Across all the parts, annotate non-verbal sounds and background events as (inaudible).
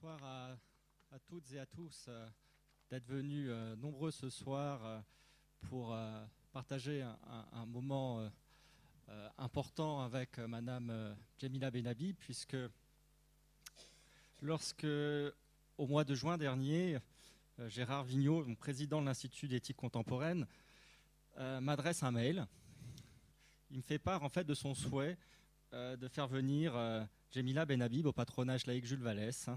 bonsoir à, toutes et à tous euh, d'être venus euh, nombreux ce soir euh, pour partager un, moment important avec Madame Jamila Benabi, puisque lorsque, au mois de juin dernier, Gérard Vignot, président de l'Institut d'éthique contemporaine, m'adresse un mail. Il me fait part en fait de son souhait de faire venir Jamila Benhabib au patronage laïque Jules Vallès.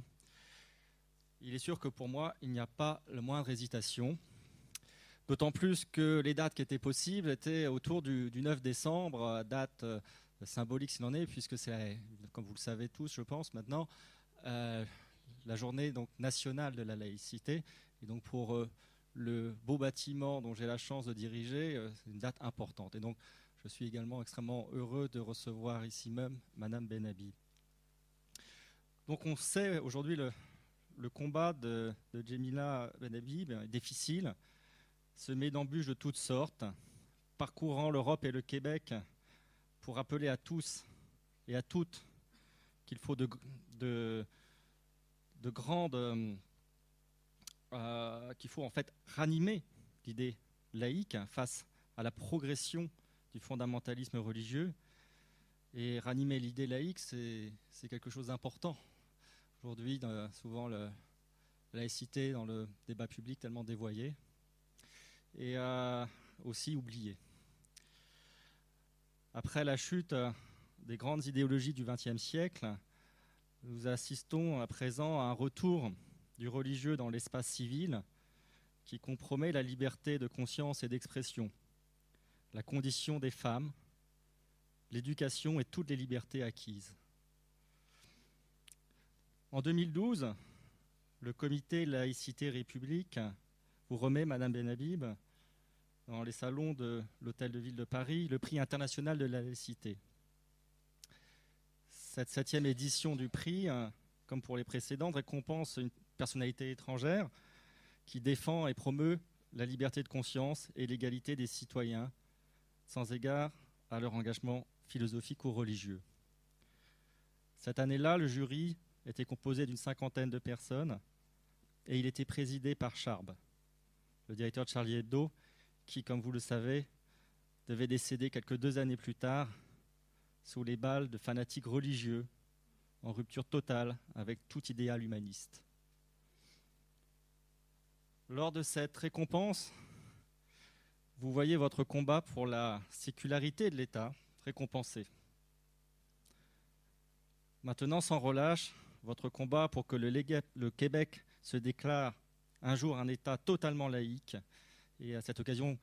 Il est sûr que pour moi, il n'y a pas la moindre hésitation. D'autant plus que les dates qui étaient possibles étaient autour du, 9 décembre, date euh, symbolique s'il en est, puisque c'est, comme vous le savez tous, je pense maintenant, euh, la journée donc, nationale de la laïcité. Et donc pour euh, le beau bâtiment dont j'ai la chance de diriger, c'est une date importante. Et donc je suis également extrêmement heureux de recevoir ici même Madame Benhabib. Donc on sait aujourd'hui le, le combat de, de Jemila Benhabib est difficile, met d'embûches de toutes sortes, parcourant l'Europe et le Québec pour rappeler à tous et à toutes qu'il faut de, de, grandes. Euh, qu'il faut en fait ranimer l'idée laïque face à la progression du fondamentalisme religieux. Et ranimer l'idée laïque, c'est quelque chose d'important aujourd'hui, souvent la laïcité dans le débat public tellement dévoyé et euh, aussi oublié. Après la chute des grandes idéologies du XXe siècle, nous assistons à présent à un retour du religieux dans l'espace civil qui compromet la liberté de conscience et d'expression, la condition des femmes, l'éducation et toutes les libertés acquises. En 2012, le comité Laïcité République vous remet, Madame Benhabib, dans les salons de l'Hôtel de Ville de Paris, le prix international de la laïcité. Cette septième édition du prix, comme pour les précédentes, récompense une personnalité étrangère qui défend et promeut la liberté de conscience et l'égalité des citoyens, sans égard à leur engagement philosophique ou religieux. Cette année-là, le jury était composé d'une cinquantaine de personnes et il était présidé par Charb, le directeur de Charlie Hebdo, qui, comme vous le savez, devait décéder quelques deux années plus tard sous les balles de fanatiques religieux en rupture totale avec tout idéal humaniste. Lors de cette récompense, vous voyez votre combat pour la sécularité de l'État récompensé. Maintenant, sans relâche, votre combat pour que le, Québec se déclare un jour un État totalement laïque. Et à cette occasion,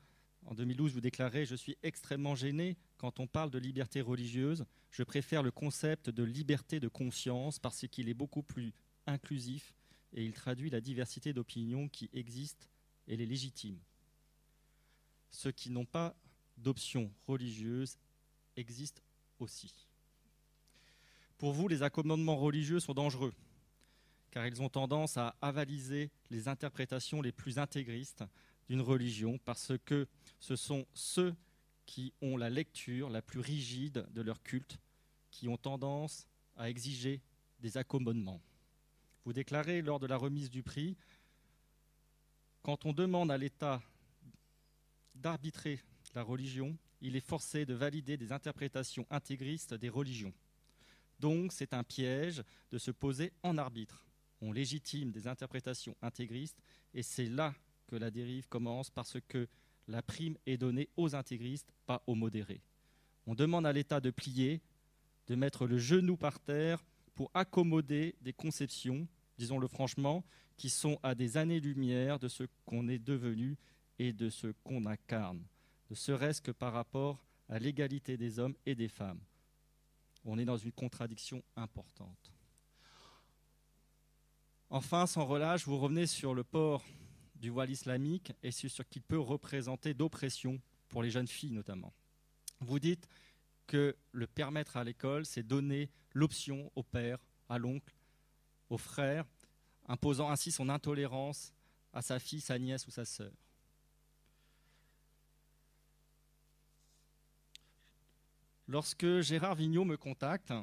en 2012, vous déclarez Je suis extrêmement gêné quand on parle de liberté religieuse. Je préfère le concept de liberté de conscience parce qu'il est beaucoup plus inclusif et il traduit la diversité d'opinions qui existe et les légitime. Ceux qui n'ont pas d'option religieuse existent aussi. Pour vous, les accommodements religieux sont dangereux, car ils ont tendance à avaliser les interprétations les plus intégristes d'une religion, parce que ce sont ceux qui ont la lecture la plus rigide de leur culte, qui ont tendance à exiger des accommodements. Vous déclarez lors de la remise du prix, quand on demande à l'État d'arbitrer la religion, il est forcé de valider des interprétations intégristes des religions. Donc c'est un piège de se poser en arbitre. On légitime des interprétations intégristes et c'est là que la dérive commence parce que la prime est donnée aux intégristes, pas aux modérés. On demande à l'État de plier, de mettre le genou par terre pour accommoder des conceptions, disons-le franchement, qui sont à des années-lumière de ce qu'on est devenu et de ce qu'on incarne, ne serait-ce que par rapport à l'égalité des hommes et des femmes on est dans une contradiction importante. Enfin, sans relâche, vous revenez sur le port du voile islamique et sur ce qu'il peut représenter d'oppression pour les jeunes filles notamment. Vous dites que le permettre à l'école, c'est donner l'option au père, à l'oncle, au frère, imposant ainsi son intolérance à sa fille, sa nièce ou sa sœur. Lorsque Gérard Vignot me contacte,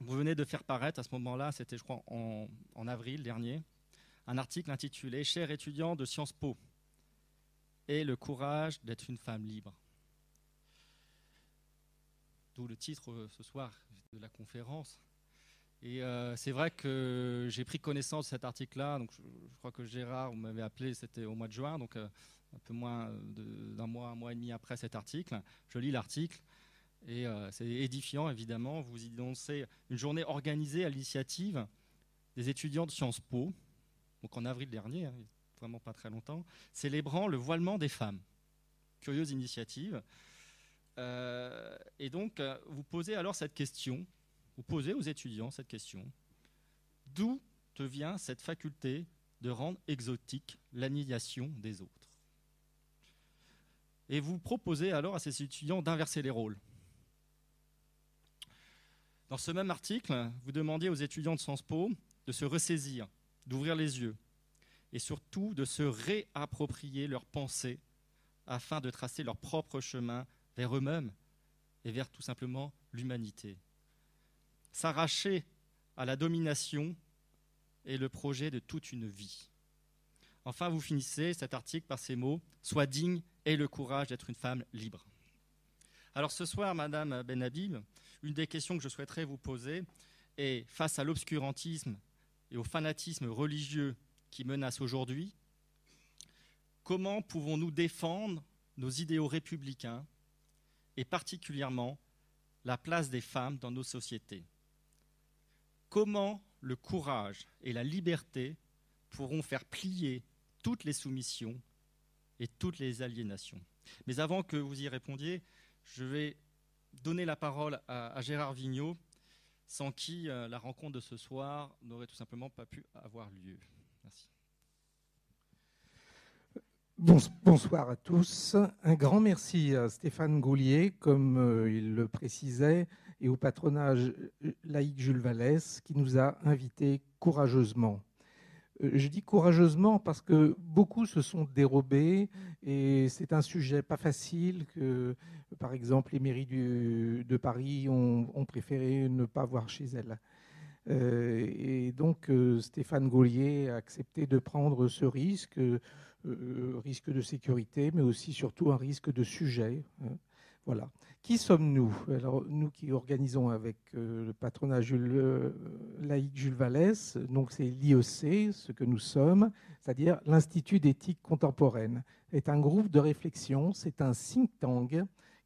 vous venez de faire paraître à ce moment-là, c'était je crois en, avril dernier, un article intitulé Cher étudiant de Sciences Po et le courage d'être une femme libre. D'où le titre euh, ce soir de la conférence. Et euh, c'est vrai que j'ai pris connaissance de cet article-là. Donc, je, crois que Gérard, vous m'avez appelé, c'était au mois de juin, euh, un peu moins d'un mois, un mois et demi après cet article. Je lis l'article et euh, c'est édifiant, évidemment. Vous y dénoncez une journée organisée à l'initiative des étudiants de Sciences Po, donc en avril dernier, hein, vraiment pas très longtemps, célébrant le voilement des femmes. Curieuse initiative. et donc, vous posez alors cette question vous posez aux étudiants cette question. D'où te vient cette faculté de rendre exotique l'annihilation des autres? Et vous proposez alors à ces étudiants d'inverser les rôles. Dans ce même article, vous demandiez aux étudiants de Sciences Po de se ressaisir, d'ouvrir les yeux et surtout de se réapproprier leurs pensées afin de tracer leur propre chemin vers eux-mêmes et vers tout simplement l'humanité s'arracher à la domination est le projet de toute une vie. Enfin, vous finissez cet article par ces mots Sois digne et le courage d'être une femme libre. Alors ce soir, Madame Benhabib, une des questions que je souhaiterais vous poser est face à l'obscurantisme et au fanatisme religieux qui menacent aujourd'hui, comment pouvons-nous défendre nos idéaux républicains et particulièrement la place des femmes dans nos sociétés? Comment le courage et la liberté pourront faire plier toutes les soumissions et toutes les aliénations. Mais avant que vous y répondiez, je vais donner la parole à, Gérard Vigneault, sans qui euh, la rencontre de ce soir n'aurait tout simplement pas pu avoir lieu. Merci. Bonsoir à tous. Un grand merci à Stéphane Goulier, comme euh, il le précisait, et au patronage euh, laïque Jules Vallès qui nous a invités courageusement. Euh, je dis courageusement parce que beaucoup se sont dérobés et c'est un sujet pas facile que, par exemple, les mairies de Paris ont, préféré ne pas voir chez elles. Euh, et donc Stéphane Gaulier a accepté de prendre ce risque, risque de sécurité, mais aussi surtout un risque de sujet. Hein. Voilà. Qui sommes-nous? Nous qui organisons avec euh, le patronage euh, laïque Jules Vallès, donc c'est l'IEC, ce que nous sommes, c'est-à-dire l'Institut d'éthique contemporaine. C'est un groupe de réflexion, c'est un think tank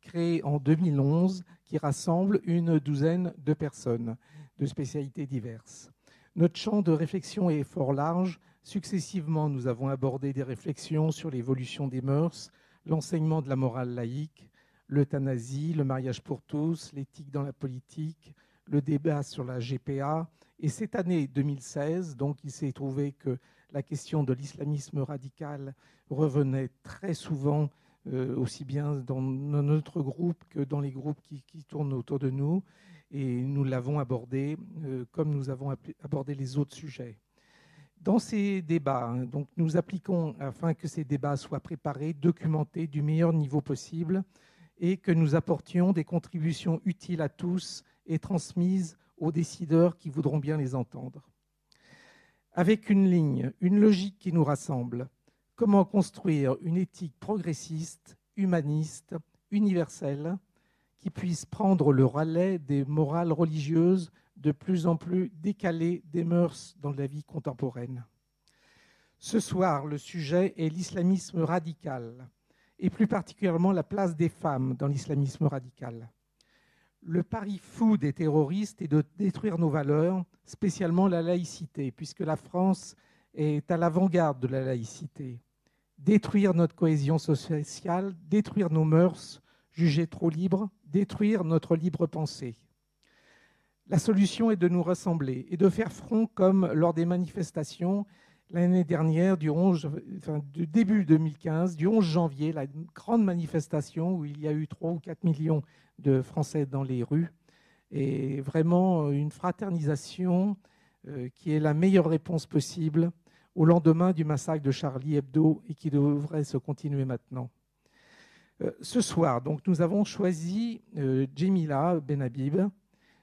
créé en 2011 qui rassemble une douzaine de personnes de spécialités diverses. Notre champ de réflexion est fort large. Successivement, nous avons abordé des réflexions sur l'évolution des mœurs, l'enseignement de la morale laïque, l'euthanasie, le mariage pour tous, l'éthique dans la politique, le débat sur la GPA. Et cette année 2016, donc, il s'est trouvé que la question de l'islamisme radical revenait très souvent, euh, aussi bien dans notre groupe que dans les groupes qui, tournent autour de nous. Et nous l'avons abordé euh, comme nous avons abordé les autres sujets. Dans ces débats, hein, donc, nous appliquons, afin que ces débats soient préparés, documentés du meilleur niveau possible, et que nous apportions des contributions utiles à tous et transmises aux décideurs qui voudront bien les entendre. Avec une ligne, une logique qui nous rassemble, comment construire une éthique progressiste, humaniste, universelle, qui puisse prendre le relais des morales religieuses de plus en plus décalées des mœurs dans la vie contemporaine. Ce soir, le sujet est l'islamisme radical, et plus particulièrement la place des femmes dans l'islamisme radical. Le pari fou des terroristes est de détruire nos valeurs, spécialement la laïcité, puisque la France est à l'avant-garde de la laïcité. Détruire notre cohésion sociale, détruire nos mœurs, jugées trop libres, détruire notre libre pensée. La solution est de nous rassembler et de faire front comme lors des manifestations l'année dernière, du, 11, du début 2015, du 11 janvier, la grande manifestation où il y a eu 3 ou 4 millions de Français dans les rues, et vraiment une fraternisation euh, qui est la meilleure réponse possible au lendemain du massacre de Charlie Hebdo et qui devrait se continuer maintenant. Euh, ce soir, donc, nous avons choisi euh, Jemila Benhabib,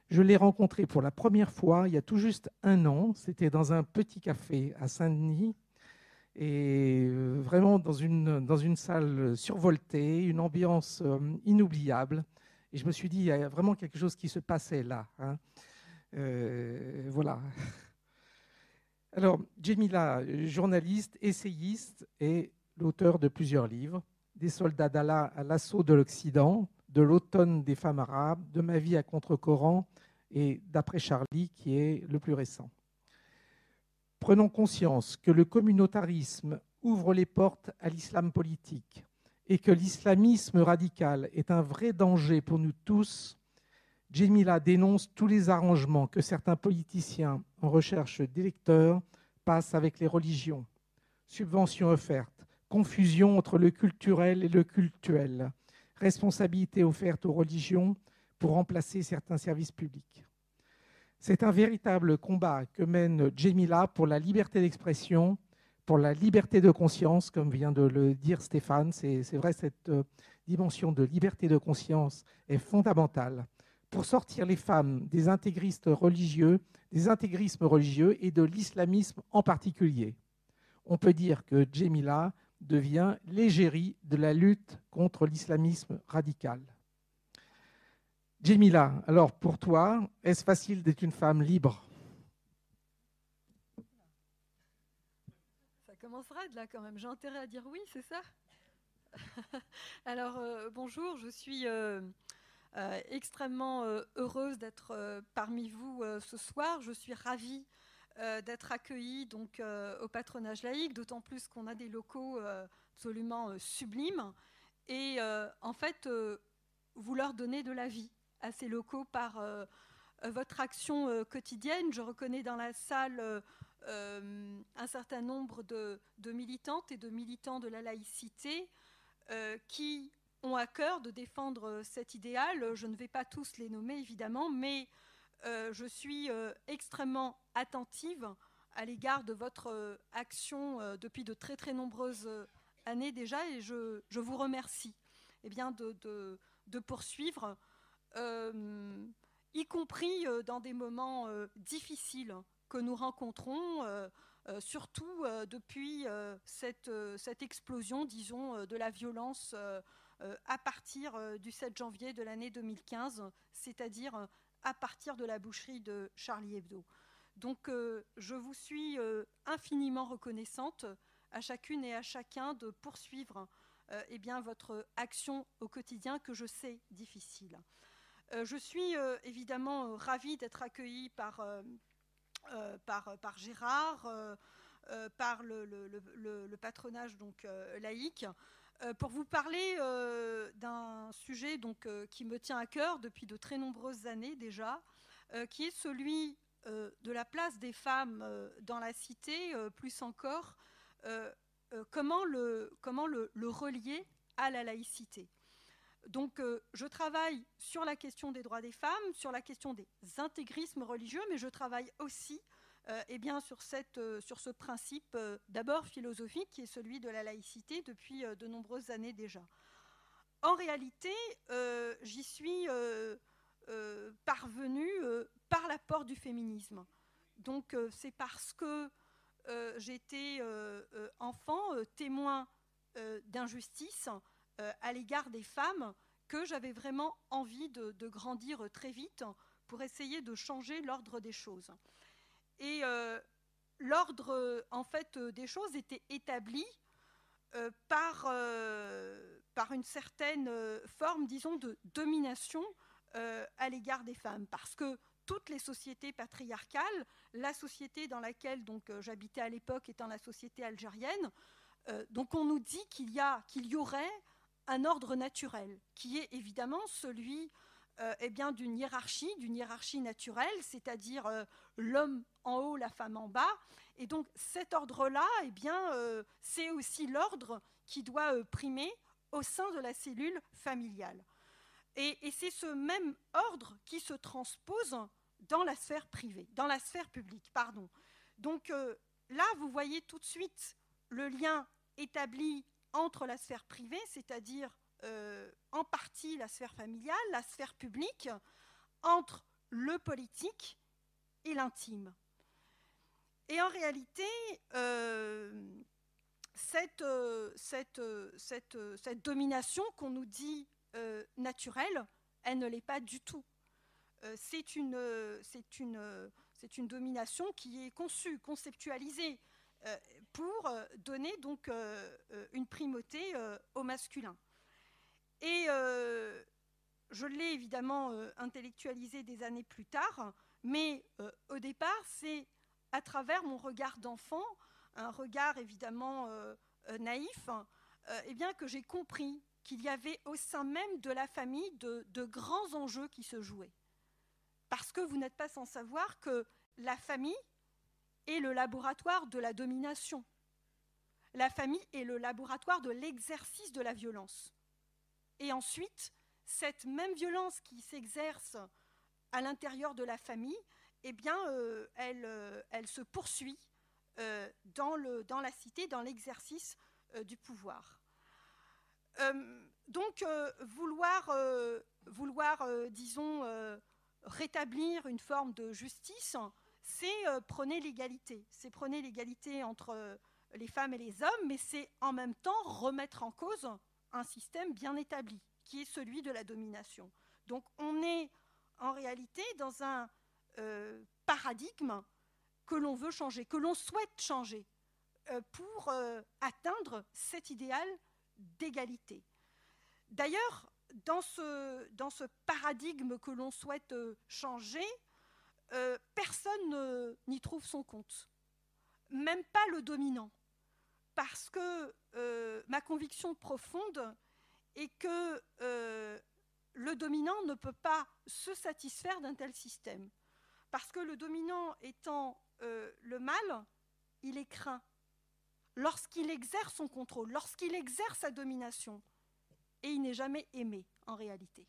Je l'ai rencontré pour la première fois il y a tout juste un an. C'était dans un petit café à Saint-Denis et euh, vraiment dans une, dans une salle survoltée, une ambiance euh, inoubliable. Et je me suis dit, il y a vraiment quelque chose qui se passait là. Hein. Euh, voilà. (laughs) Alors, Jemila, journaliste, essayiste et l'auteur de plusieurs livres, Des soldats d'Allah à l'assaut de l'Occident, de l'automne des femmes arabes, de ma vie à contre-courant et d'après Charlie, qui est le plus récent. Prenons conscience que le communautarisme ouvre les portes à l'islam politique et que l'islamisme radical est un vrai danger pour nous tous, Jemila dénonce tous les arrangements que certains politiciens en recherche d'électeurs passent avec les religions. Subventions offertes, confusion entre le culturel et le cultuel, responsabilité offerte aux religions pour remplacer certains services publics. C'est un véritable combat que mène Jemila pour la liberté d'expression, pour la liberté de conscience, comme vient de le dire Stéphane. C'est vrai, cette euh, dimension de liberté de conscience est fondamentale pour sortir les femmes des intégristes religieux, des intégrismes religieux et de l'islamisme en particulier. On peut dire que Jemila devient l'égérie de la lutte contre l'islamisme radical. Jemila, alors pour toi, est-ce facile d'être une femme libre? Ça commencera de là quand même. J'ai intérêt à dire oui, c'est ça? (laughs) Alors euh, bonjour, je suis euh, euh, extrêmement heureuse d'être parmi vous ce soir. Je suis ravie d'être accueillie donc au patronage laïque, d'autant plus qu'on a des locaux absolument sublimes. Et en fait, vous leur donnez de la vie à ces locaux par euh, euh, votre action euh, quotidienne. Je reconnais dans la salle un certain nombre de, militantes et de militants de la laïcité qui ont à cœur de défendre cet idéal. Je ne vais pas tous les nommer, évidemment, mais je suis extrêmement attentive à l'égard de votre action depuis de très très nombreuses années déjà et je, vous remercie eh bien, de, poursuivre euh, y compris euh, dans des moments euh, difficiles que nous rencontrons, surtout depuis cette, cette, explosion, disons, de la violence à partir du 7 janvier de l'année 2015, c'est-à-dire à partir de la boucherie de Charlie Hebdo. Donc je vous suis infiniment reconnaissante à chacune et à chacun de poursuivre eh bien, votre action au quotidien que je sais difficile. Euh, je suis euh, évidemment euh, ravie d'être accueillie par, Gérard, par le, patronage donc, laïque. pour vous parler d'un sujet donc, qui me tient à cœur depuis de très nombreuses années déjà, qui est celui de la place des femmes dans la cité, plus encore, comment, le, comment le, relier à la laïcité. Donc euh, je travaille sur la question des droits des femmes, sur la question des intégrismes religieux, mais je travaille aussi euh, eh bien, sur, euh, ce principe d'abord philosophique qui est celui de la laïcité depuis de nombreuses années déjà. En réalité, j'y suis parvenue par l'apport du féminisme. Donc c'est parce que j'étais enfant témoin d'injustice euh, à l'égard des femmes que j'avais vraiment envie de, grandir très vite pour essayer de changer l'ordre des choses. Et euh, l'ordre en fait des choses était établi euh, par, par une certaine forme, disons, de domination à l'égard des femmes, parce que toutes les sociétés patriarcales, la société dans laquelle donc j'habitais à l'époque étant la société algérienne, donc on nous dit qu'il y a, qu'il y aurait un ordre naturel, qui est évidemment celui euh, eh bien, d'une hiérarchie, d'une hiérarchie naturelle, c'est-à-dire euh, l'homme en haut, la femme en bas. Et donc cet ordre-là, eh bien, euh, c'est aussi l'ordre qui doit primer au sein de la cellule familiale. Et, et c'est ce même ordre qui se transpose dans la sphère privée, dans la sphère publique, pardon. Donc là, vous voyez tout de suite le lien établi entre la sphère privée, c'est-à-dire euh, en partie la sphère familiale, la sphère publique, entre le politique et l'intime. Et en réalité, cette, cette, cette, domination qu'on nous dit naturelle, elle ne l'est pas du tout. c'est une, une, une, domination qui est conçue, conceptualisée pour donner donc une primauté au masculin. Et je l'ai évidemment intellectualisé des années plus tard, mais au départ, c'est à travers mon regard d'enfant, un regard évidemment naïf, eh bien, que j'ai compris qu'il y avait au sein même de la famille de, grands enjeux qui se jouaient. Parce que vous n'êtes pas sans savoir que la famille est le laboratoire de la domination. La famille est le laboratoire de l'exercice de la violence. Et ensuite, cette même violence qui s'exerce à l'intérieur de la famille, eh bien, euh, elle, euh, elle, se poursuit euh, dans, la cité, dans l'exercice du pouvoir. donc, vouloir, vouloir disons, rétablir une forme de justice, c'est prôner l'égalité. C'est prôner l'égalité entre les femmes et les hommes, mais c'est en même temps remettre en cause un système bien établi, qui est celui de la domination. Donc on est en réalité dans un euh, paradigme que l'on veut changer, que l'on souhaite changer euh, pour euh, atteindre cet idéal d'égalité. D'ailleurs, dans ce, dans ce, paradigme que l'on souhaite changer, personne n'y trouve son compte, même pas le dominant parce que euh, ma conviction profonde est que euh, le dominant ne peut pas se satisfaire d'un tel système. Parce que le dominant étant euh, le mal, il est craint. Lorsqu'il exerce son contrôle, lorsqu'il exerce sa domination, et il n'est jamais aimé en réalité.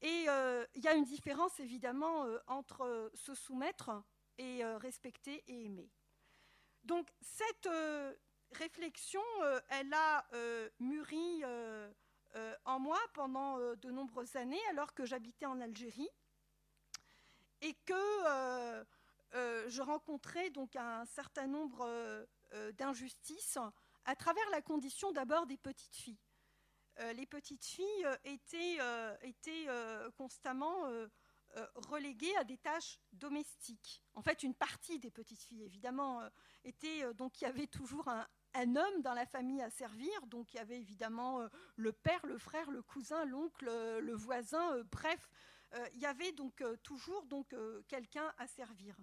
Et il y a une différence évidemment entre se soumettre et respecter et aimer. Donc cette euh, réflexion, euh, elle a euh, mûri en moi pendant de nombreuses années alors que j'habitais en Algérie et que je rencontrais donc un certain nombre d'injustices à travers la condition d'abord des petites filles. les petites filles étaient, étaient constamment euh, reléguées à des tâches domestiques. En fait, une partie des petites filles, évidemment, euh, était euh, donc il y avait toujours un, homme dans la famille à servir. Donc il y avait évidemment le père, le frère, le cousin, l'oncle, le voisin. bref, il y avait donc toujours donc quelqu'un à servir.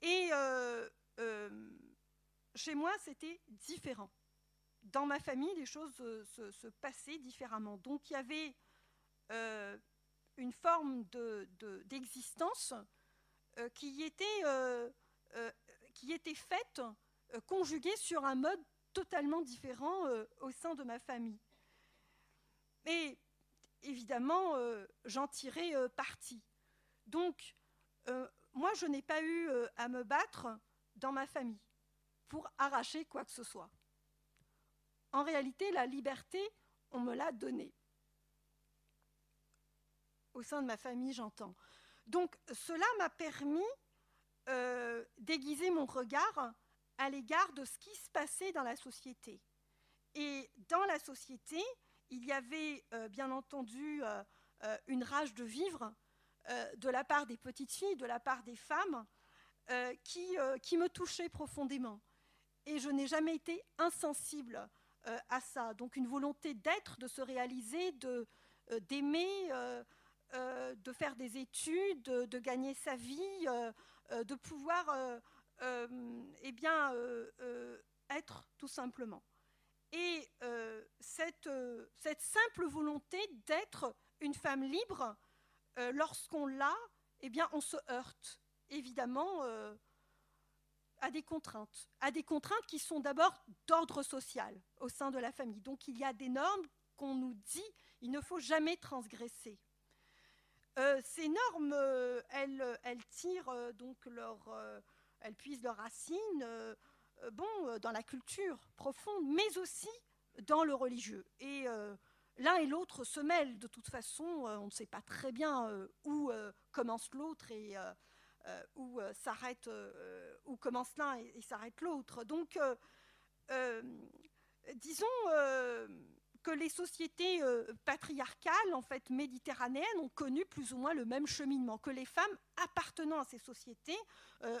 Et chez moi, c'était différent. Dans ma famille, les choses se, passaient différemment. Donc il y avait une forme d'existence euh, qui, était, euh, euh, qui était faite, conjuguée sur un mode totalement différent au sein de ma famille. Et évidemment, j'en tirais parti. Donc, moi, je n'ai pas eu à me battre dans ma famille pour arracher quoi que ce soit. En réalité, la liberté, on me l'a donnée au sein de ma famille, j'entends. Donc cela m'a permis euh, d'aiguiser mon regard à l'égard de ce qui se passait dans la société. Et dans la société, il y avait euh, bien entendu euh, une rage de vivre de la part des petites filles, de la part des femmes, qui, qui, me touchait profondément. Et je n'ai jamais été insensible à ça. Donc une volonté d'être, de se réaliser, d'aimer. Euh, de faire des études, de, gagner sa vie, euh, euh, de pouvoir eh bien, être tout simplement. Et cette, simple volonté d'être une femme libre, lorsqu'on l'a, eh bien, on se heurte évidemment à des contraintes, à des contraintes qui sont d'abord d'ordre social au sein de la famille. Donc il y a des normes qu'on nous dit, il ne faut jamais transgresser. Euh, ces normes, euh, elles, tirent euh, donc leur, elles puisent leurs racines, bon, dans la culture profonde, mais aussi dans le religieux. Et l'un et l'autre se mêlent. De toute façon, on ne sait pas très bien où commence l'autre et où s'arrête, où commence l'un et, et s'arrête l'autre. Donc, disons que les sociétés patriarcales, en fait méditerranéennes, ont connu plus ou moins le même cheminement, que les femmes appartenant à ces sociétés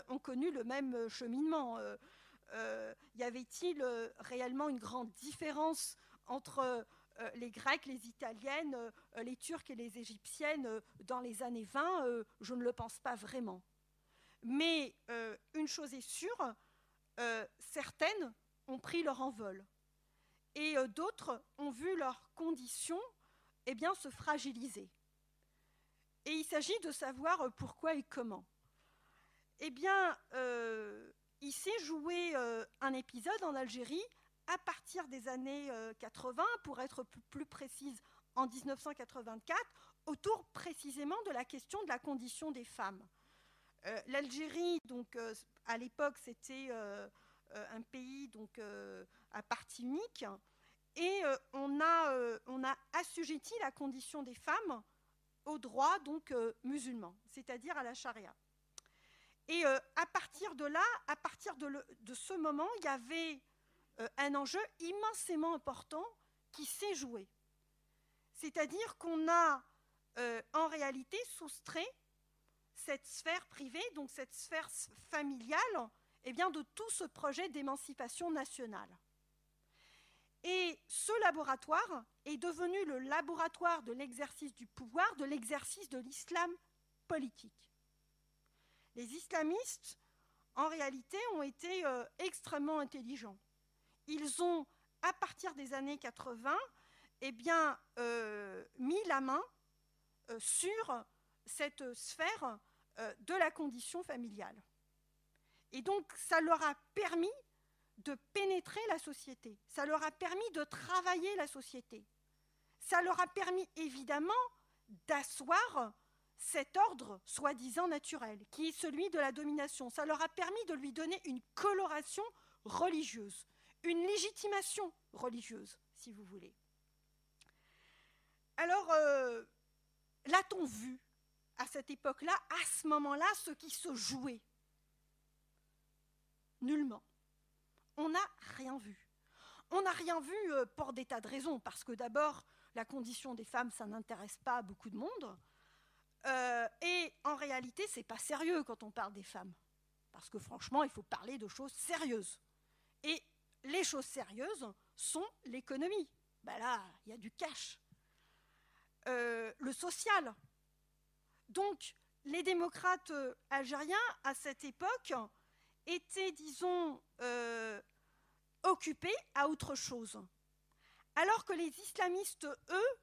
ont connu le même cheminement. y avait-il réellement une grande différence entre les Grecs, les Italiennes, les Turcs et les Égyptiennes dans les années 20 Je ne le pense pas vraiment. Mais une chose est sûre, certaines ont pris leur envol et euh, d'autres ont vu leurs conditions eh bien, se fragiliser. Et il s'agit de savoir euh, pourquoi et comment. Eh bien, euh, il s'est joué un épisode en Algérie à partir des années 80, pour être plus précise, en 1984, autour précisément de la question de la condition des femmes. L'Algérie, donc, à l'époque, c'était euh, un pays donc euh, à partie unique, et euh, on a, assujetti la condition des femmes au droit donc musulman, c'est-à-dire à la charia. Et à partir de là, à partir de ce moment, il y avait un enjeu immensément important qui s'est joué. C'est-à-dire qu'on a en réalité soustrait cette sphère privée, donc cette sphère familiale, eh bien, de tout ce projet d'émancipation nationale. Et ce laboratoire est devenu le laboratoire de l'exercice du pouvoir, de l'exercice de l'islam politique. Les islamistes, en réalité, ont été euh, extrêmement intelligents. Ils ont, à partir des années 80, eh bien, euh, mis la main euh, sur cette sphère de la condition familiale. Et donc, ça leur a permis de pénétrer la société, ça leur a permis de travailler la société, ça leur a permis évidemment d'asseoir cet ordre soi-disant naturel, qui est celui de la domination. Ça leur a permis de lui donner une coloration religieuse, une légitimation religieuse, si vous voulez. Alors, euh, l'a-t-on vu à cette époque-là, à ce moment-là, ce qui se jouait? Nullement. On n'a rien vu. On n'a rien vu euh, pour des tas de raisons, parce que d'abord, la condition des femmes, ça n'intéresse pas beaucoup de monde. Euh, et en réalité, c'est pas sérieux quand on parle des femmes. Parce que franchement, il faut parler de choses sérieuses. Et les choses sérieuses sont l'économie. Ben là, il y a du cash. Euh, le social. Donc, les démocrates algériens, à cette époque, étaient, disons, euh, occupés à autre chose. Alors que les islamistes, eux,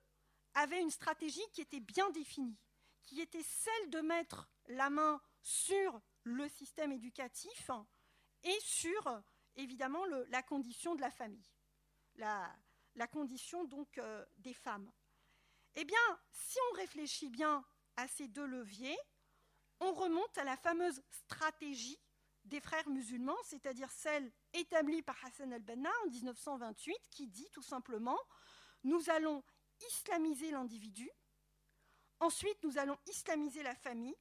avaient une stratégie qui était bien définie, qui était celle de mettre la main sur le système éducatif et sur, évidemment, la condition de la famille, la, condition donc euh, des femmes. Eh bien, si on réfléchit bien à ces deux leviers, on remonte à la fameuse stratégie des frères musulmans, c'est-à-dire celle établie par Hassan al-Banna en 1928, qui dit tout simplement nous allons islamiser l'individu, ensuite nous allons islamiser la famille,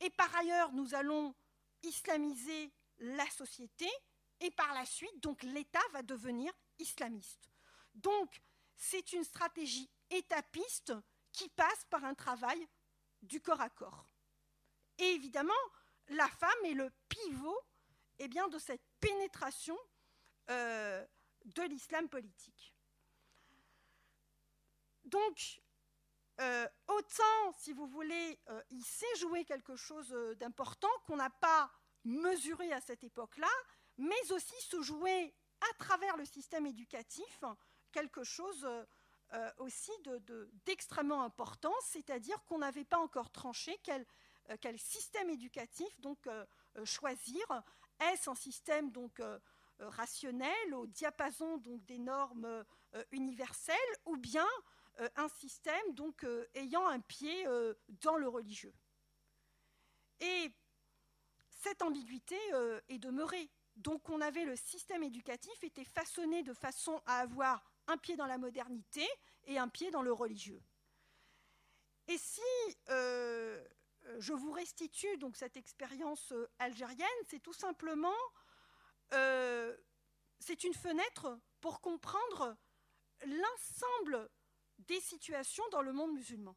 et par ailleurs nous allons islamiser la société, et par la suite, donc l'État va devenir islamiste. Donc c'est une stratégie étapiste qui passe par un travail du corps à corps. Et évidemment, la femme est le pivot eh bien, de cette pénétration euh, de l'islam politique. Donc, euh, autant, si vous voulez, euh, il s'est joué quelque chose d'important qu'on n'a pas mesuré à cette époque-là, mais aussi se jouer à travers le système éducatif quelque chose aussi d'extrêmement important, c'est-à-dire qu'on n'avait pas encore tranché quel quel système éducatif donc choisir Est-ce un système donc rationnel au diapason donc des normes universelles ou bien un système donc ayant un pied dans le religieux? Et cette ambiguïté est demeurée. Donc on avait le système éducatif était façonné de façon à avoir un pied dans la modernité et un pied dans le religieux. Et si euh, je vous restitue donc cette expérience euh, algérienne, c'est tout simplement euh, une fenêtre pour comprendre l'ensemble des situations dans le monde musulman.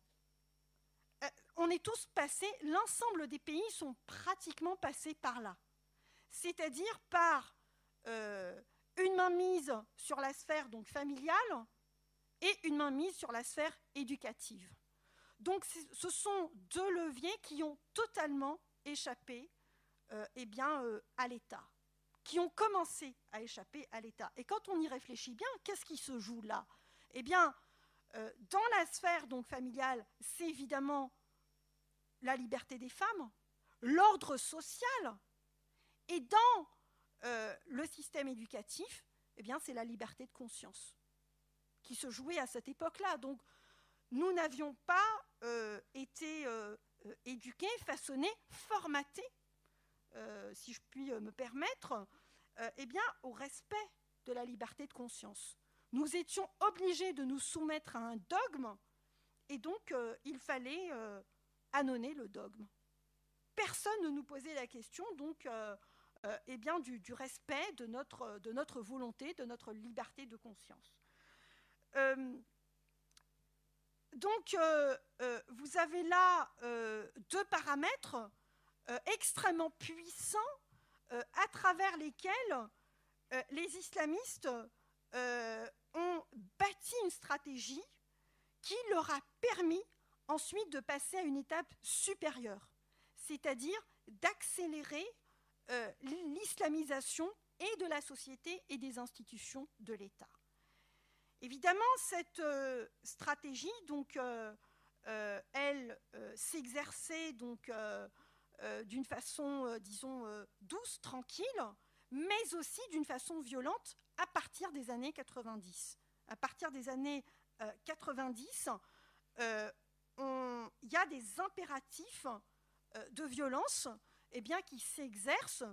on est tous passés, l'ensemble des pays sont pratiquement passés par là, c'est-à-dire par une main mise sur la sphère familiale et une main mise sur la sphère éducative. Donc ce sont deux leviers qui ont totalement échappé euh, eh bien, euh, à l'État, qui ont commencé à échapper à l'État. Et quand on y réfléchit bien, qu'est-ce qui se joue là? Eh bien, euh, dans la sphère donc familiale, c'est évidemment la liberté des femmes, l'ordre social, et dans le système éducatif, eh bien, c'est la liberté de conscience qui se jouait à cette époque-là. Donc, nous n'avions pas été euh, éduqués, façonnés, formatés, si je puis me permettre, eh bien, au respect de la liberté de conscience. Nous étions obligés de nous soumettre à un dogme, et donc il fallait annoncer le dogme. Personne ne nous posait la question, donc euh, eh bien, du, respect de notre, de notre volonté, de notre liberté de conscience. Euh, donc, euh, vous avez là deux paramètres extrêmement puissants à travers lesquels les islamistes ont bâti une stratégie qui leur a permis ensuite de passer à une étape supérieure, c'est-à-dire d'accélérer euh, l'islamisation et de la société et des institutions de l'État. Évidemment, cette euh, stratégie, donc, euh, elle s'exerçait donc d'une façon, disons, douce, tranquille, mais aussi d'une façon violente à partir des années 90. À partir des années 90, il y a des impératifs de violence eh bien, qui s'exerce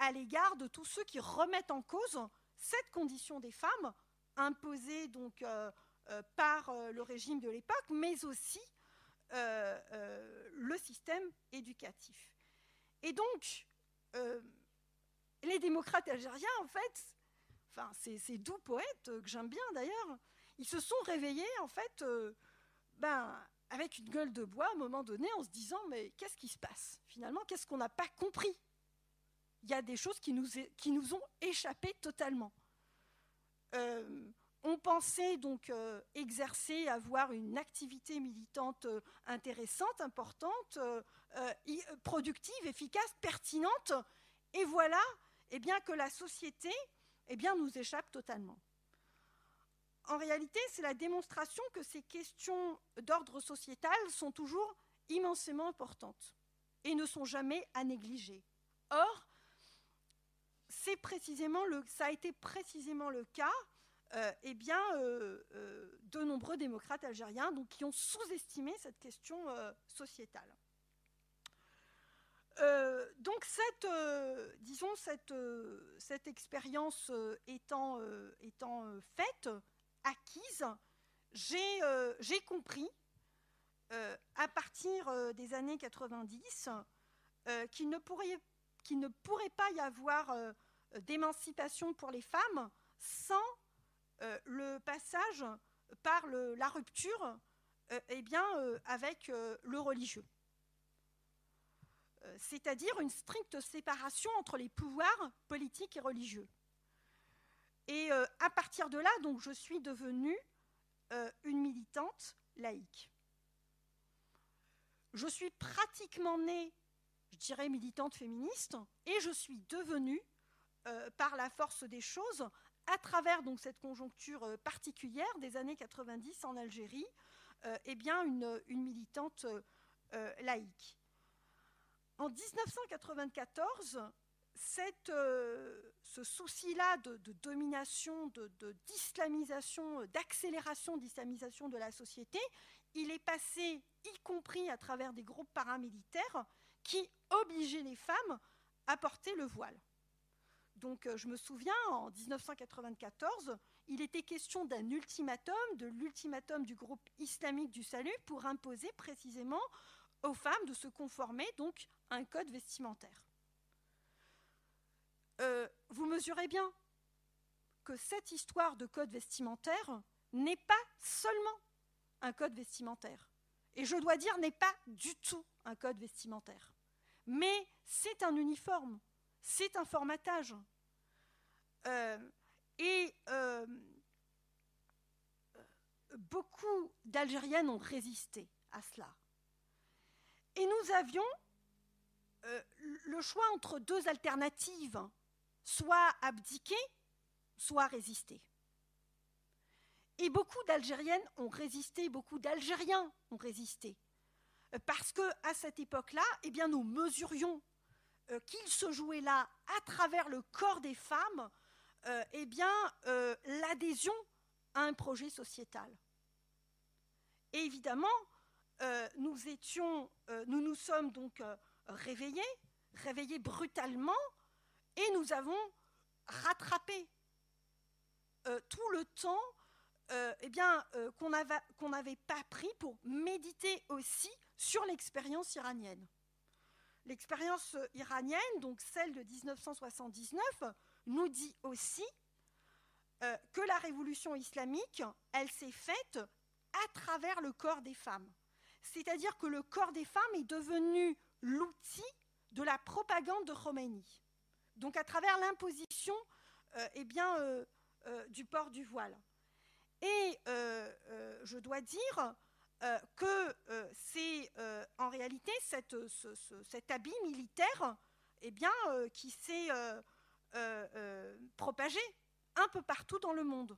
à l'égard de tous ceux qui remettent en cause cette condition des femmes imposée donc euh, euh, par euh, le régime de l'époque, mais aussi le système éducatif. Et donc, les démocrates algériens, en fait, ces, doux poètes que j'aime bien d'ailleurs, ils se sont réveillés en fait ben, avec une gueule de bois à un moment donné en se disant mais qu'est-ce qui se passe Finalement, qu'est-ce qu'on n'a pas compris? Il y a des choses qui nous, qui nous ont échappé totalement. Euh, on pensait donc euh, exercer, avoir une activité militante euh, intéressante, importante, productive, efficace, pertinente, et voilà eh bien, que la société eh bien, nous échappe totalement en réalité, c'est la démonstration que ces questions d'ordre sociétal sont toujours immensément importantes et ne sont jamais à négliger. Or, c'est précisément le, ça a été précisément le cas euh, eh bien, euh, euh, de nombreux démocrates algériens qui ont sous-estimé cette question sociétale. donc cette, disons cette, expérience étant, faite, acquise, j'ai compris à partir des années 90 qu'il ne, pourrait, ne pourrait pas y avoir d'émancipation pour les femmes sans le passage par la rupture eh bien, avec le religieux. C'est-à-dire une stricte séparation entre les pouvoirs politiques et religieux. Et euh, à partir de là, donc, je suis devenue euh, une militante laïque. Je suis pratiquement née, dirais, militante féministe, et je suis devenue, euh, par la force des choses, à travers donc, cette conjoncture particulière des années 90 en Algérie, eh bien, une, militante laïque. En 1994, cette, euh, ce souci-là de, domination, d'islamisation, de, d'accélération d'islamisation de la société, il est passé, y compris à travers des groupes paramilitaires, qui obligeaient les femmes à porter le voile. Donc euh, je me souviens, en 1994, il était question d'un ultimatum, de l'ultimatum du groupe islamique du salut pour imposer précisément aux femmes de se conformer donc à un code vestimentaire. Euh, vous mesurez bien que cette histoire de code vestimentaire n'est pas seulement un code vestimentaire. Et je dois dire, n'est pas du tout un code vestimentaire. Mais c'est un uniforme, c'est un formatage. Euh, et euh, beaucoup d'Algériennes ont résisté à cela. Et nous avions euh, le choix entre deux alternatives, soit abdiquer, soit résister. Et beaucoup d'Algériennes ont résisté, beaucoup d'Algériens ont résisté. Euh, parce que à cette époque-là, eh nous mesurions euh, qu'il se jouait là, à travers le corps des femmes, eh bien, l'adhésion à un projet sociétal. Et évidemment, euh, nous euh, nous sommes donc euh, réveillés, réveillés brutalement, et nous avons rattrapé tout le temps eh bien, qu'on n'avait pas pris pour méditer aussi sur l'expérience iranienne. L'expérience iranienne, donc celle de 1979, nous dit aussi que la révolution islamique, elle s'est faite à travers le corps des femmes. C'est-à-dire que le corps des femmes est devenu l'outil de la propagande de Khomeini. Donc à travers l'imposition euh, eh euh, euh, du port du voile. Et je dois dire que c'est en réalité cet habit militaire eh bien, qui s'est propagé un peu partout dans le monde.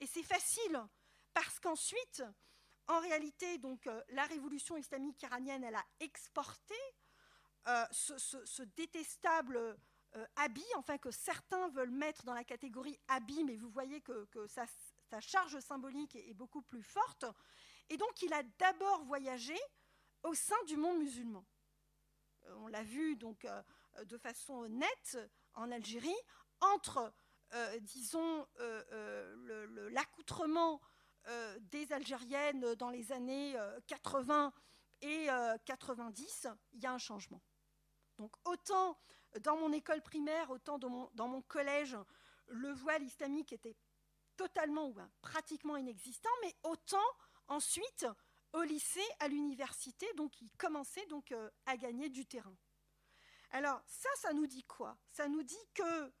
Et c'est facile, parce qu'ensuite, en réalité, donc, euh, la révolution islamique iranienne, elle a exporté euh, ce, détestable euh, habit, enfin que certains veulent mettre dans la catégorie habit, mais vous voyez que, sa, charge symbolique est, beaucoup plus forte. Et donc, il a d'abord voyagé au sein du monde musulman. On l'a vu donc de façon nette en Algérie, entre, disons, l'accoutrement euh, des Algériennes dans les années 80 euh, et 90, euh, il y a un changement. Donc autant dans mon école primaire, autant dans mon, dans mon collège, le voile islamique était totalement ou pratiquement inexistant, mais autant ensuite au lycée, à l'université, donc il commençait donc à gagner du terrain. Alors ça, ça nous dit quoi? Ça nous dit que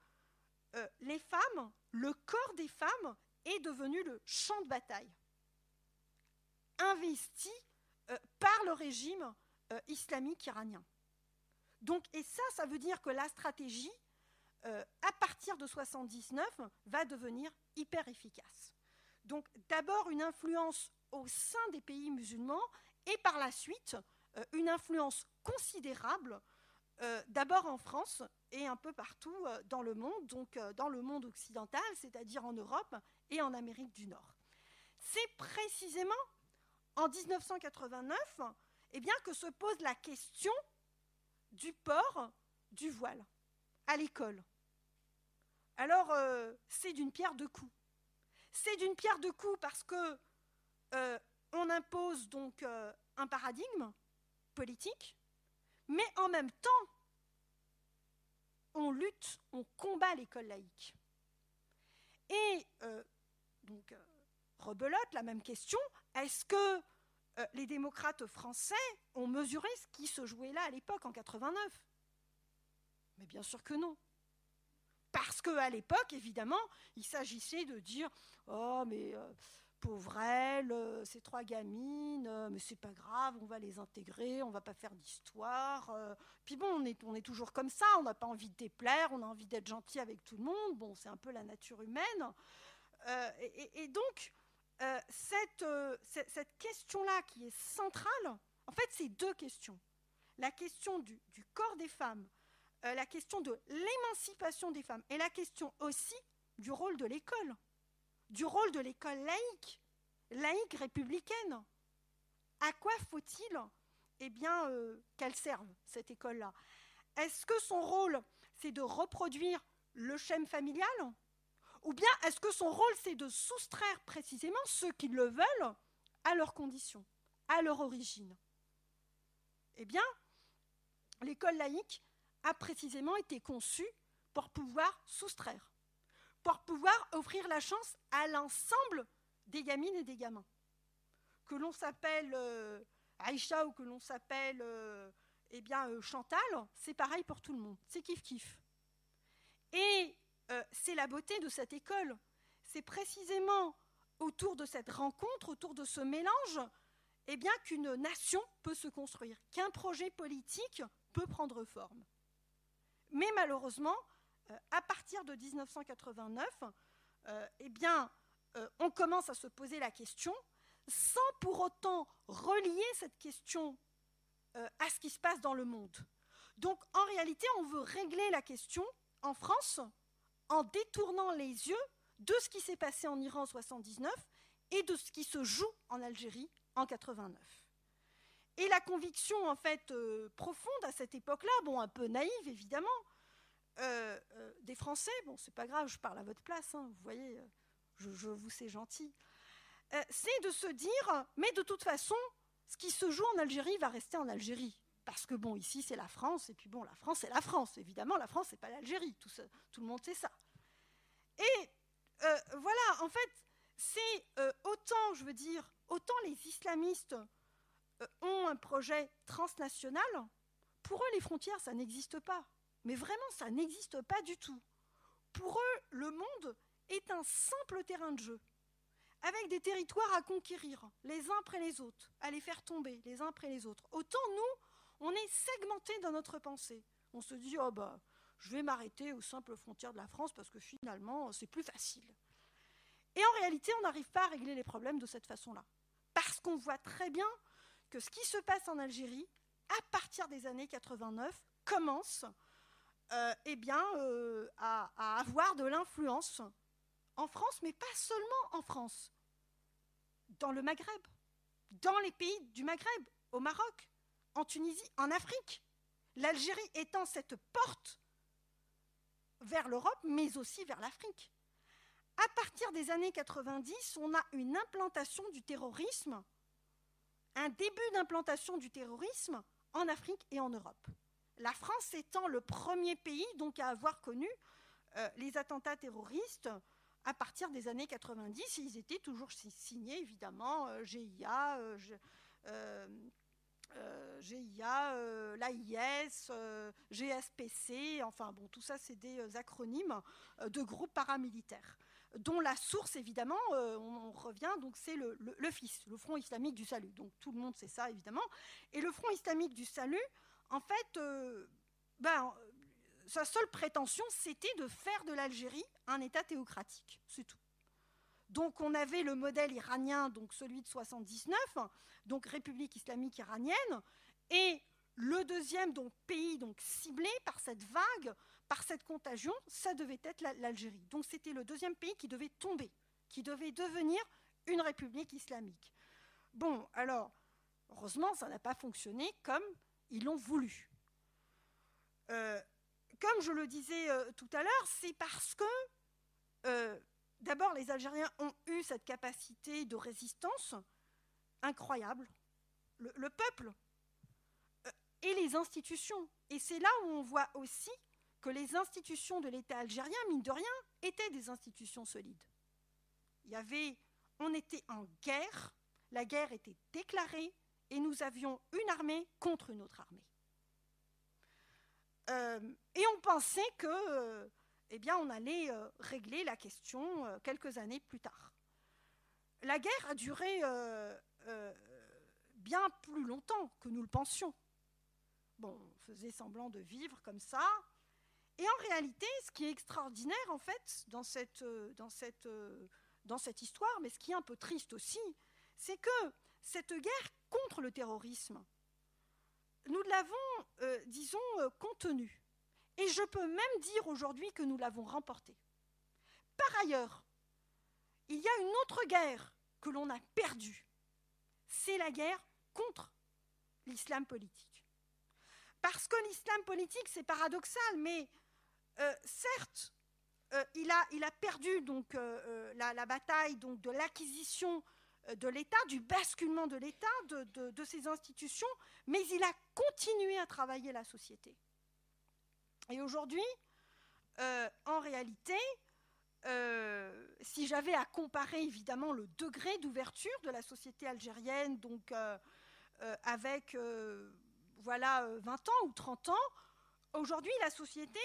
les femmes, le corps des femmes est devenu le champ de bataille, investi euh, par le régime euh, islamique iranien. Donc, et ça, ça veut dire que la stratégie, euh, à partir de 79, va devenir hyper efficace. Donc, d'abord une influence au sein des pays musulmans et par la suite une influence considérable, d'abord en France et un peu partout dans le monde, donc dans le monde occidental, c'est-à-dire en Europe et en Amérique du Nord. C'est précisément en 1989 eh bien, que se pose la question du port du voile à l'école. Alors, euh, c'est d'une pierre deux coups. C'est d'une pierre deux coups parce que euh, on impose donc euh, un paradigme politique, mais en même temps, on lutte, on combat l'école laïque. Et donc, rebelote, la même question, est-ce que les démocrates français ont mesuré ce qui se jouait là à l'époque, en 89 Mais bien sûr que non. Parce qu'à l'époque, évidemment, il s'agissait de dire Oh, mais euh, pauvre elle, ces trois gamines, mais c'est pas grave, on va les intégrer, on va pas faire d'histoire. Puis bon, on est, on est toujours comme ça, on n'a pas envie de déplaire, on a envie d'être gentil avec tout le monde. Bon, c'est un peu la nature humaine. Euh, et, donc, euh, euh, cette, question-là qui est centrale, en fait, c'est deux questions. La question du, corps des femmes, la question de l'émancipation des femmes et la question aussi du rôle de l'école, du rôle de l'école laïque, laïque républicaine. À quoi faut-il eh bien, qu'elle serve, cette école-là? Est-ce que son rôle, c'est de reproduire le schème familial? Ou bien est-ce que son rôle, c'est de soustraire précisément ceux qui le veulent à leurs conditions, à leur origine? Eh bien, l'école laïque a précisément été conçue pour pouvoir soustraire, pour pouvoir offrir la chance à l'ensemble des gamines et des gamins. Que l'on s'appelle euh, Aïcha ou que l'on s'appelle euh, eh bien, euh, Chantal, c'est pareil pour tout le monde, c'est kiff-kiff. Et c'est la beauté de cette école. C'est précisément autour de cette rencontre, autour de ce mélange, eh bien qu'une nation peut se construire, qu'un projet politique peut prendre forme. Mais malheureusement, euh, à partir de 1989, euh, eh bien, euh, on commence à se poser la question, sans pour autant relier cette question à ce qui se passe dans le monde. Donc, en réalité, on veut régler la question en France en détournant les yeux de ce qui s'est passé en Iran en 79 et de ce qui se joue en Algérie en 89. Et la conviction en fait profonde à cette époque-là, bon un peu naïve évidemment, euh, euh, des Français, bon, c'est pas grave, je parle à votre place, hein, vous voyez, euh, je, vous sais gentil, c'est de se dire, mais de toute façon, ce qui se joue en Algérie va rester en Algérie. Parce que bon, ici c'est la France, et puis bon, la France c'est la France. Évidemment, la France c'est pas l'Algérie, tout, tout, le monde sait ça. Et voilà, en fait, c'est autant, je veux dire, autant les islamistes ont un projet transnational, pour eux les frontières ça n'existe pas. Mais vraiment, ça n'existe pas du tout. Pour eux, le monde est un simple terrain de jeu, avec des territoires à conquérir, les uns après les autres, à les faire tomber, les uns après les autres. Autant nous, on est segmentés dans notre pensée. On se dit, oh bah, je vais m'arrêter aux simples frontières de la France parce que finalement, c'est plus facile. Et en réalité, on n'arrive pas à régler les problèmes de cette façon-là. Parce qu'on voit très bien que ce qui se passe en Algérie, à partir des années 89, commence euh, eh bien, euh, à, avoir de l'influence en France, mais pas seulement en France, dans le Maghreb, dans les pays du Maghreb, au Maroc, en Tunisie, en Afrique. L'Algérie étant cette porte vers l'Europe, mais aussi vers l'Afrique. À partir des années 90, on a une implantation du terrorisme, un début d'implantation du terrorisme en Afrique et en Europe la France étant le premier pays donc à avoir connu euh, les attentats terroristes à partir des années 90. Ils étaient toujours signés, évidemment, GIA, GIA, l'AIS, GSPC, enfin bon, tout ça c'est des euh, acronymes euh, de groupes paramilitaires dont la source, évidemment, on, revient, donc c'est le, le, le Front islamique du salut. Donc tout le monde sait ça, évidemment. Et le Front islamique du salut, en fait, euh, ben, sa seule prétention, c'était de faire de l'Algérie un État théocratique, c'est tout. Donc on avait le modèle iranien, donc celui de 79, donc République islamique iranienne, et le deuxième donc, pays donc, ciblé par cette vague, par cette contagion, ça devait être l'Algérie. Donc c'était le deuxième pays qui devait tomber, qui devait devenir une république islamique. Bon, alors, heureusement, ça n'a pas fonctionné comme ils l'ont voulu. Euh, comme je le disais euh, tout à l'heure, c'est parce que, euh, d'abord, les Algériens ont eu cette capacité de résistance incroyable. Le, peuple et les institutions. Et c'est là où on voit aussi que les institutions de l'État algérien, mine de rien, étaient des institutions solides. Il y avait, on était en guerre, la guerre était déclarée, et nous avions une armée contre une autre armée. Euh, et on pensait que, euh, eh bien, on allait euh, régler la question quelques années plus tard. La guerre a duré bien plus longtemps que nous le pensions. Bon, on faisait semblant de vivre comme ça. Et en réalité, ce qui est extraordinaire, en fait, dans cette, dans cette, dans cette histoire, mais ce qui est un peu triste aussi, c'est que cette guerre contre le terrorisme, nous l'avons, euh, disons, euh, contenue. Et je peux même dire aujourd'hui que nous l'avons remportée. Par ailleurs, il y a une autre guerre que l'on a perdue. C'est la guerre contre l'islam politique. Parce que l'islam politique, c'est paradoxal, mais euh, certes, il, a, il, a, perdu donc, la, bataille donc, de l'acquisition de l'État, du basculement de l'État, de, de, ses institutions, mais il a continué à travailler la société. Et aujourd'hui, en réalité, si j'avais à comparer évidemment le degré d'ouverture de la société algérienne, donc avec voilà 20 ans ou 30 ans, aujourd'hui la société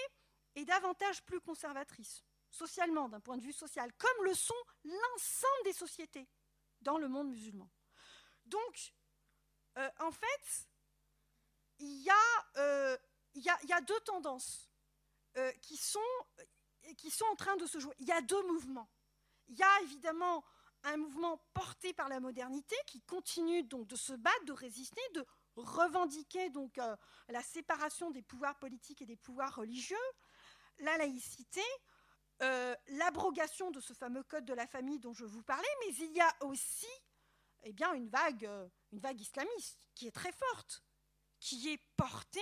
est davantage plus conservatrice, socialement, d'un point de vue social, comme le sont l'ensemble des sociétés dans le monde musulman. Donc, euh, en fait, il y, euh, a deux tendances euh, qui, sont, qui sont en train de se jouer. Il y a deux mouvements. Il y a évidemment un mouvement porté par la modernité qui continue donc de se battre, de résister, de revendiquer donc la séparation des pouvoirs politiques et des pouvoirs religieux, la laïcité, euh, l'abrogation de ce fameux code de la famille dont je vous parlais, mais il y a aussi eh bien, une, vague, euh, une vague islamiste qui est très forte, qui est portée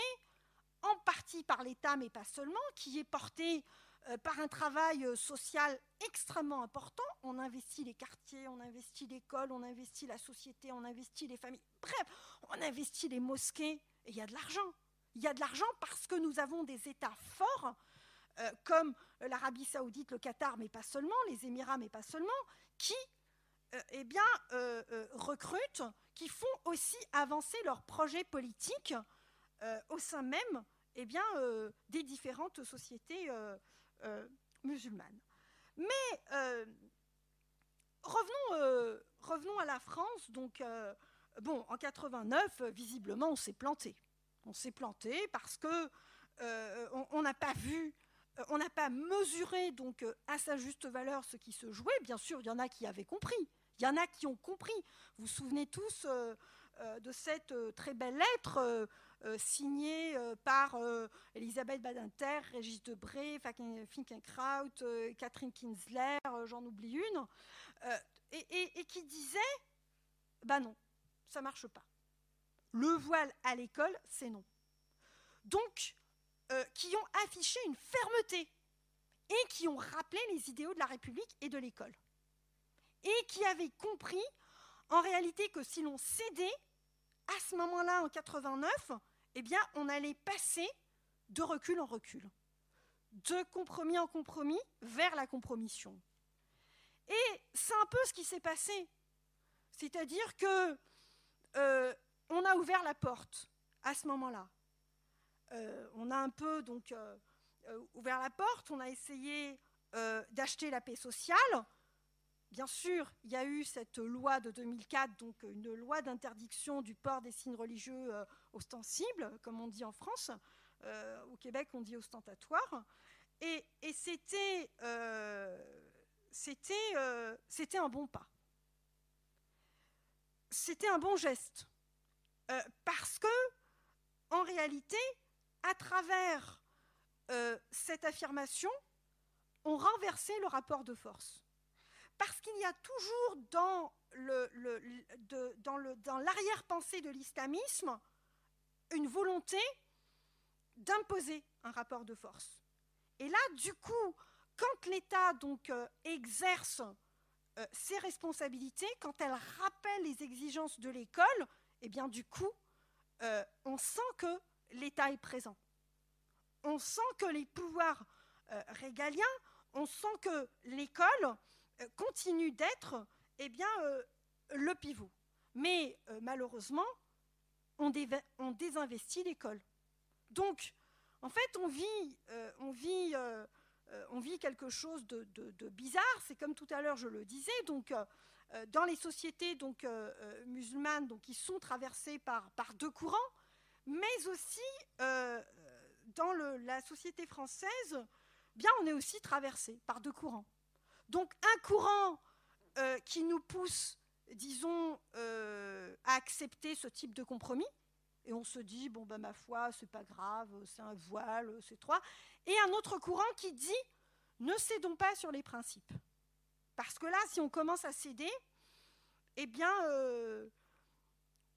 en partie par l'État, mais pas seulement, qui est portée euh, par un travail social extrêmement important. On investit les quartiers, on investit l'école, on investit la société, on investit les familles. Bref, on investit les mosquées, et il y a de l'argent. Il y a de l'argent parce que nous avons des États forts euh, comme l'Arabie saoudite, le Qatar, mais pas seulement, les Émirats, mais pas seulement, qui euh, eh bien, euh, recrutent, qui font aussi avancer leurs projets politiques au sein même eh bien, des différentes sociétés musulmanes. Mais revenons, revenons, à la France. Donc, bon, en 89, visiblement, on s'est planté. On s'est planté parce que on n'a pas vu euh, on n'a pas mesuré donc euh, à sa juste valeur ce qui se jouait. Bien sûr, il y en a qui avaient compris. Il y en a qui ont compris. Vous vous souvenez tous euh, de cette très belle lettre signée par Elisabeth Badinter, Régis Debré, Finkenkraut, Catherine Kinsler, j'en oublie une, et, et, qui disait bah non, ça marche pas. Le voile à l'école, c'est non. Donc, euh, qui ont affiché une fermeté et qui ont rappelé les idéaux de la République et de l'école. Et qui avaient compris en réalité que si l'on cédait, à ce moment-là, en 89, eh bien, on allait passer de recul en recul, de compromis en compromis vers la compromission. Et c'est un peu ce qui s'est passé. C'est-à-dire que euh, on a ouvert la porte à ce moment-là. Euh, on a un peu donc euh, euh, ouvert la porte, on a essayé d'acheter la paix sociale. Bien sûr, il y a eu cette loi de 2004, donc une loi d'interdiction du port des signes religieux ostensibles, comme on dit en France. au Québec, on dit ostentatoire. Et, c'était, c'était un bon pas. C'était un bon geste. parce que, en réalité, à travers euh, cette affirmation, on renversait le rapport de force. Parce qu'il y a toujours dans, l'arrière-pensée de l'islamisme une volonté d'imposer un rapport de force. Et là, du coup, quand l'État donc euh, exerce euh, ses responsabilités, quand elle rappelle les exigences de l'école, eh bien du coup, on sent que l'État est présent. On sent que les pouvoirs euh, régaliens, on sent que l'école euh, continue d'être eh bien, euh, le pivot. Mais malheureusement, on, désinvestit l'école. Donc, en fait, on vit, quelque chose de, bizarre. C'est comme tout à l'heure, je le disais. Donc, dans les sociétés musulmanes qui sont traversées par deux courants, mais aussi euh, dans la société française, bien, on est aussi traversé par deux courants. Donc un courant euh, qui nous pousse, disons, euh, à accepter ce type de compromis, et on se dit, bon, ben, ma foi, c'est pas grave, c'est un voile, c'est trois, et un autre courant qui dit, ne cédons pas sur les principes. Parce que là, si on commence à céder, eh bien,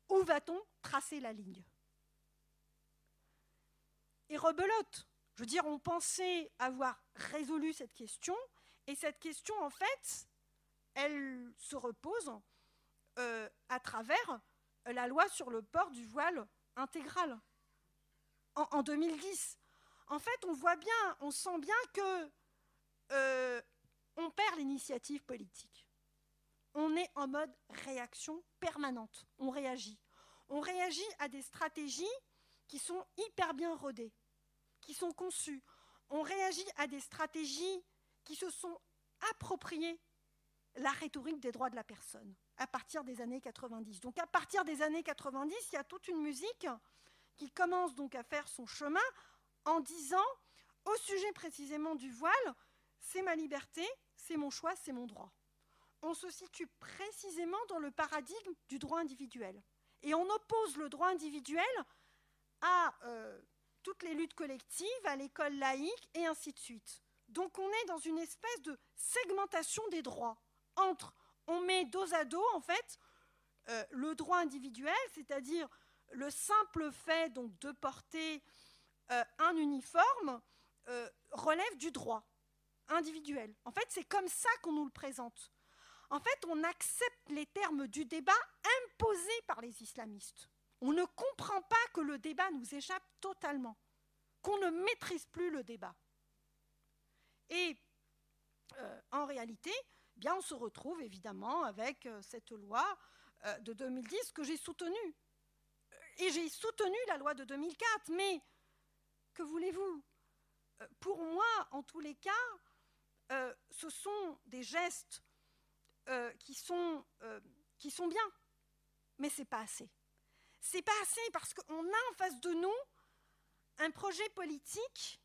où va-t-on tracer la ligne? Et rebelote. Je veux dire, on pensait avoir résolu cette question, et cette question, en fait, elle se repose euh, à travers la loi sur le port du voile intégral en, 2010. En fait, on voit bien, on sent bien que euh, on perd l'initiative politique. On est en mode réaction permanente. On réagit. On réagit à des stratégies qui sont hyper bien rodées, qui sont conçues. On réagit à des stratégies qui se sont appropriées la rhétorique des droits de la personne à partir des années 90. Donc à partir des années 90, il y a toute une musique qui commence donc à faire son chemin en disant, au sujet précisément du voile, c'est ma liberté, c'est mon choix, c'est mon droit. On se situe précisément dans le paradigme du droit individuel. Et on oppose le droit individuel à euh, toutes les luttes collectives, à l'école laïque, et ainsi de suite. Donc on est dans une espèce de segmentation des droits entre, on met dos à dos, en fait, euh, le droit individuel, c'est-à-dire le simple fait de porter euh, un uniforme, relève du droit individuel. En fait, c'est comme ça qu'on nous le présente. En fait, on accepte les termes du débat imposés par les islamistes. On ne comprend pas que le débat nous échappe totalement, qu'on ne maîtrise plus le débat. Et euh, en réalité, eh bien, on se retrouve évidemment avec euh, cette loi euh, de 2010 que j'ai soutenue. Et j'ai soutenu la loi de 2004, mais que voulez-vous? Pour moi, en tous les cas, ce sont des gestes qui, sont, qui sont bien, mais ce n'est pas assez. C'est pas assez parce qu'on a en face de nous un projet politique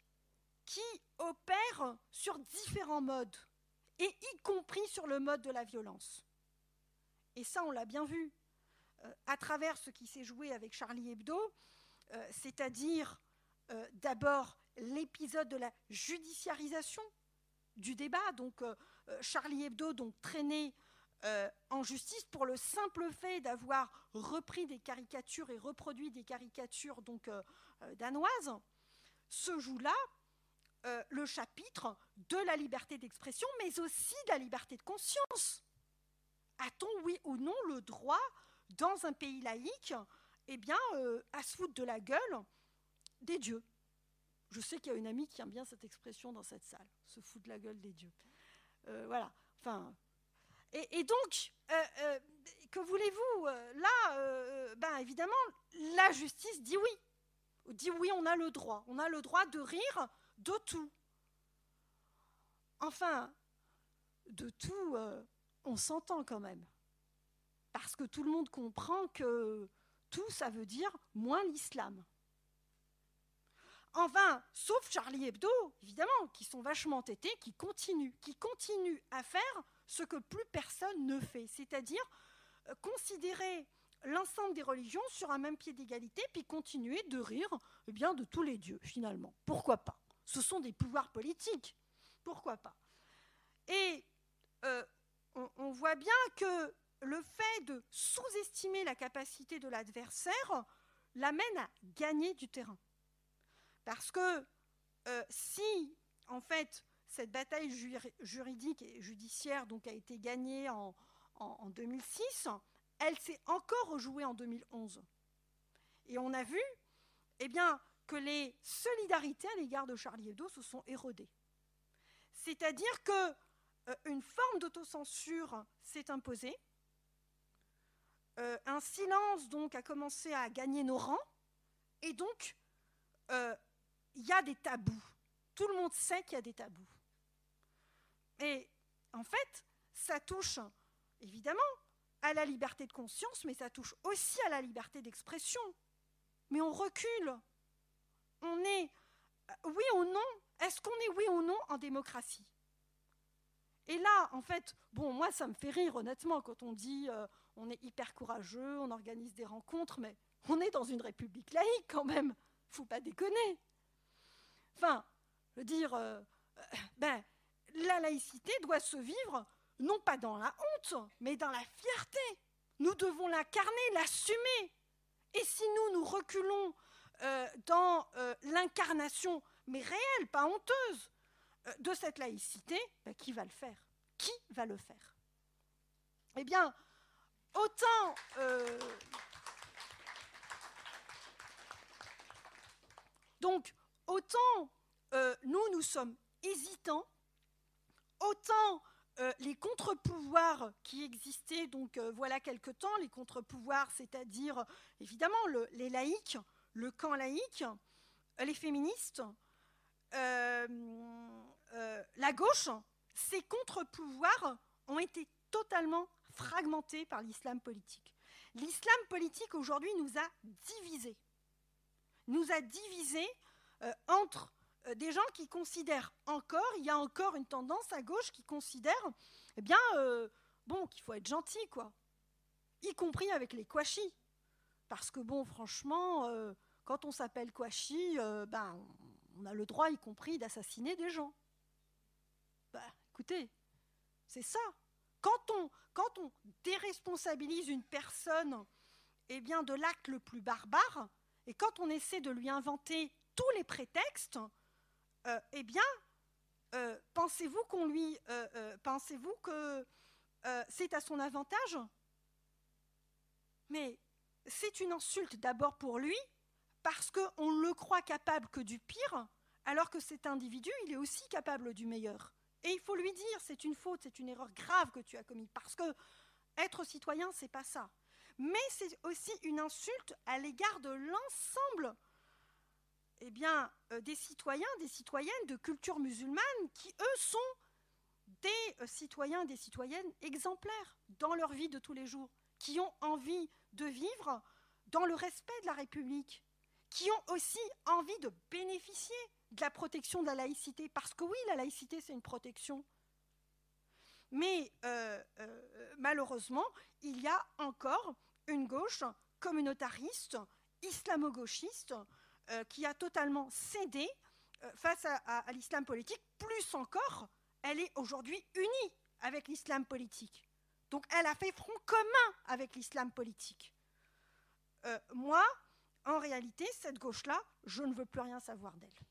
qui opère sur différents modes, et y compris sur le mode de la violence. Et ça, on l'a bien vu à travers ce qui s'est joué avec Charlie Hebdo, c'est-à-dire d'abord l'épisode de la judiciarisation du débat. Donc euh, euh, Charlie Hebdo, donc traîné euh, en justice pour le simple fait d'avoir repris des caricatures et reproduit des caricatures donc danoises, se joue là le chapitre de la liberté d'expression, mais aussi de la liberté de conscience. A-t-on, oui ou non, le droit, dans un pays laïque, eh bien, à se foutre de la gueule des dieux? Je sais qu'il y a une amie qui aime bien cette expression dans cette salle, se fout de la gueule des dieux. Euh, voilà. Enfin. Et, donc, euh, euh, que voulez-vous Là, ben évidemment, la justice dit oui. Dit oui, on a le droit. On a le droit de rire de tout. Enfin, de tout, on s'entend quand même. Parce que tout le monde comprend que tout, ça veut dire moins l'islam. Enfin, sauf Charlie Hebdo, évidemment, qui sont vachement entêtés, qui continuent, qui continuent à faire ce que plus personne ne fait, c'est-à-dire euh, considérer l'ensemble des religions sur un même pied d'égalité, puis continuer de rire eh bien, de tous les dieux, finalement. Pourquoi pas? Ce sont des pouvoirs politiques. Pourquoi pas? Et euh, on voit bien que le fait de sous-estimer la capacité de l'adversaire l'amène à gagner du terrain. Parce que euh, si, en fait, cette bataille juridique et judiciaire donc, a été gagnée en, 2006, elle s'est encore rejouée en 2011. Et on a vu eh bien, que les solidarités à l'égard de Charlie Hebdo se sont érodées. C'est-à-dire qu'une euh, forme d'autocensure s'est imposée, euh, un silence donc a commencé à gagner nos rangs, et donc il y a des tabous. Tout le monde sait qu'il y a des tabous. Et en fait, ça touche évidemment à la liberté de conscience, mais ça touche aussi à la liberté d'expression. Mais on recule. On est, oui ou non, est-ce qu'on est oui ou non en démocratie? Et là, en fait, bon, moi, ça me fait rire, honnêtement, quand on dit euh, on est hyper courageux, on organise des rencontres, mais on est dans une république laïque quand même. Faut pas déconner. Enfin, je veux dire, euh, euh, ben, la laïcité doit se vivre non pas dans la honte, mais dans la fierté. Nous devons l'incarner, l'assumer. Et si nous, nous reculons euh, dans l'incarnation mais réelle, pas honteuse, euh, de cette laïcité, ben, qui va le faire? Qui va le faire? Eh bien, autant... Euh, donc, autant euh, nous, nous sommes hésitants, autant les contre-pouvoirs qui existaient, donc voilà quelque temps, les contre-pouvoirs, c'est-à-dire évidemment les laïcs, le camp laïque, les féministes, euh, euh, la gauche, ces contre-pouvoirs ont été totalement fragmentés par l'islam politique. L'islam politique aujourd'hui nous a divisés. Nous a divisés euh, entre des gens qui considèrent encore, il y a encore une tendance à gauche qui considère, eh bien, bon, qu'il faut être gentil, quoi. Y compris avec les Kouachis. Parce que, bon, franchement, quand on s'appelle Kouachi, ben, on a le droit, y compris, d'assassiner des gens. Bah, écoutez, c'est ça. Quand on, quand on déresponsabilise une personne eh bien, de l'acte le plus barbare, et quand on essaie de lui inventer tous les prétextes, euh, eh bien, euh, pensez-vous qu'on lui, euh, pensez-vous que c'est à son avantage? Mais c'est une insulte d'abord pour lui, parce qu'on le croit capable que du pire, alors que cet individu, il est aussi capable du meilleur. Et il faut lui dire, c'est une faute, c'est une erreur grave que tu as commise, parce que être citoyen, c'est pas ça. Mais c'est aussi une insulte à l'égard de l'ensemble eh bien, euh, des citoyens, des citoyennes de culture musulmane qui, eux, sont des euh, citoyens, des citoyennes exemplaires dans leur vie de tous les jours, qui ont envie de vivre dans le respect de la République, qui ont aussi envie de bénéficier de la protection de la laïcité, parce que oui, la laïcité, c'est une protection. Mais euh, malheureusement, il y a encore une gauche communautariste, islamo-gauchiste, euh, qui a totalement cédé face à l'islam politique. Plus encore, elle est aujourd'hui unie avec l'islam politique. Donc elle a fait front commun avec l'islam politique. moi, en réalité, cette gauche-là, je ne veux plus rien savoir d'elle.